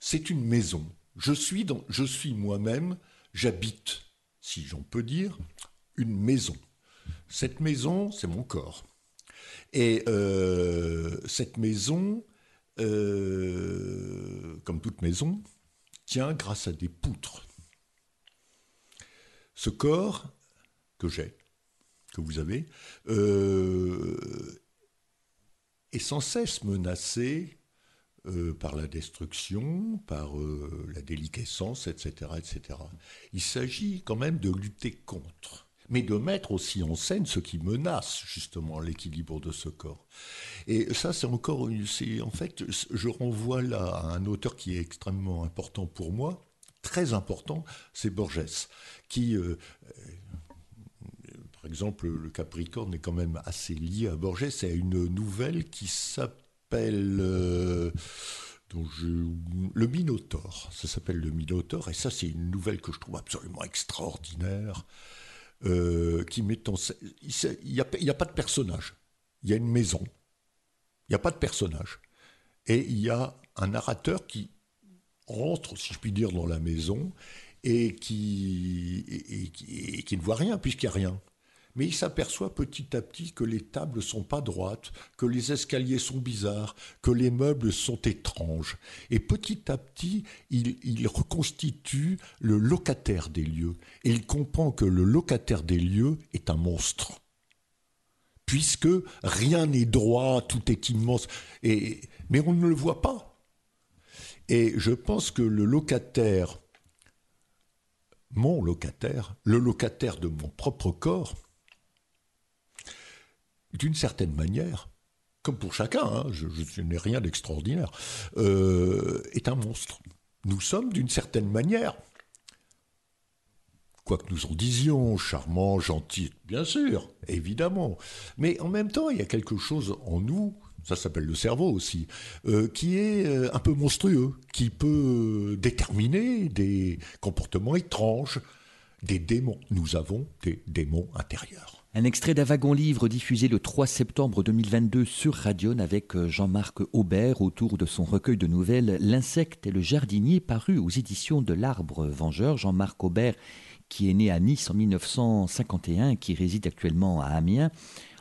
c'est une maison. Je suis, moi-même, j'habite, si j'en peux dire, une maison. Cette maison, c'est mon corps. Et euh, cette maison, euh, comme toute maison, tient grâce à des poutres. Ce corps que j'ai, que vous avez, euh, est sans cesse menacé euh, par la destruction, par euh, la déliquescence, etc., etc. Il s'agit quand même de lutter contre, mais de mettre aussi en scène ce qui menace justement l'équilibre de ce corps. Et ça, c'est encore, une- en fait, je renvoie là à un auteur qui est extrêmement important pour moi, très important, c'est Borges, qui euh, par exemple, le Capricorne est quand même assez lié à Borges. C'est une nouvelle qui s'appelle euh, Le Minotaure. Ça s'appelle Le Minotaure. Et ça, c'est une nouvelle que je trouve absolument extraordinaire. euh, qui met en Il n'y a, pas de personnage. Il y a une maison. Il n'y a pas de personnage. Et il y a un narrateur qui rentre, si je puis dire, dans la maison et qui, qui ne voit rien puisqu'il n'y a rien. Mais il s'aperçoit petit à petit que les tables sont pas droites, que les escaliers sont bizarres, que les meubles sont étranges. Et petit à petit, il, reconstitue le locataire des lieux. Et il comprend que le locataire des lieux est un monstre. Puisque rien n'est droit, tout est immense. Et, mais on ne le voit pas. Et je pense que le locataire, mon locataire, le locataire de mon propre corps, d'une certaine manière, comme pour chacun, hein, je, n'ai rien d'extraordinaire, euh, est un monstre. Nous sommes d'une certaine manière, quoi que nous en disions, charmants, gentils, bien sûr, évidemment, mais en même temps, il y a quelque chose en nous ça s'appelle le cerveau aussi, euh, qui est euh, un peu monstrueux, qui peut déterminer des comportements étranges, des démons. Nous avons des démons intérieurs. Un extrait d'un wagon-livre diffusé le 3 septembre 2022 sur Radion avec euh, Jean-Marc Aubert autour de son recueil de nouvelles L'insecte et le jardinier paru aux éditions de l'Arbre Vengeur. Jean-Marc Aubert qui est né à Nice en 1951 et qui réside actuellement à Amiens.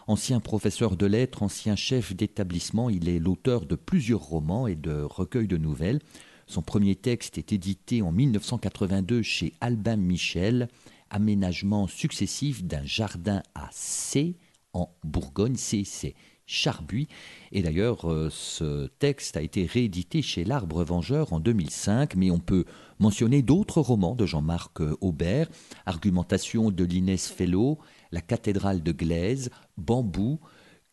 Ancien professeur de lettres, ancien chef d'établissement, il est l'auteur de plusieurs romans et de recueils de nouvelles. Son premier texte est édité en 1982 chez Albin Michel, Aménagement successif d'un jardin à C en Bourgogne, C c'est Charbuis. Et d'ailleurs, euh, ce texte a été réédité chez L'Arbre Vengeur en 2005, mais on peut mentionner d'autres romans de Jean-Marc Aubert, Argumentation de l'Inès Fellow, La cathédrale de Glaise, Bambou,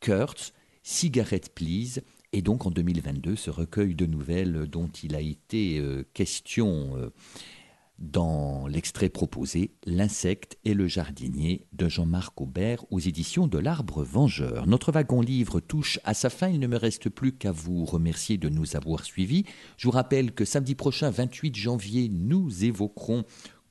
Kurtz, Cigarette Please, et donc en 2022, ce recueil de nouvelles dont il a été euh, question euh, dans l'extrait proposé, L'insecte et le jardinier de Jean-Marc Aubert aux éditions de l'Arbre Vengeur. Notre wagon livre touche à sa fin. Il ne me reste plus qu'à vous remercier de nous avoir suivis. Je vous rappelle que samedi prochain, 28 janvier, nous évoquerons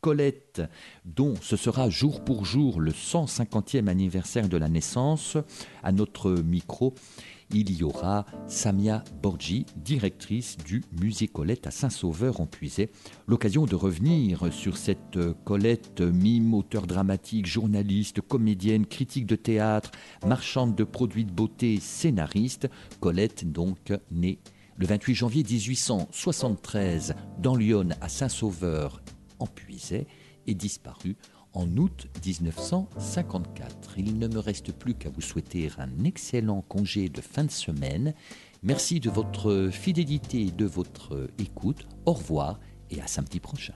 Colette, dont ce sera jour pour jour le 150e anniversaire de la naissance. À notre micro, il y aura Samia Borgi, directrice du musée Colette à Saint-Sauveur en Puisay. L'occasion de revenir sur cette Colette, mime, auteur dramatique, journaliste, comédienne, critique de théâtre, marchande de produits de beauté, scénariste. Colette, donc, née le 28 janvier 1873 dans Lyon à Saint-Sauveur en Puisay et disparue en août 1954. Il ne me reste plus qu'à vous souhaiter un excellent congé de fin de semaine. Merci de votre fidélité et de votre écoute. Au revoir et à samedi prochain.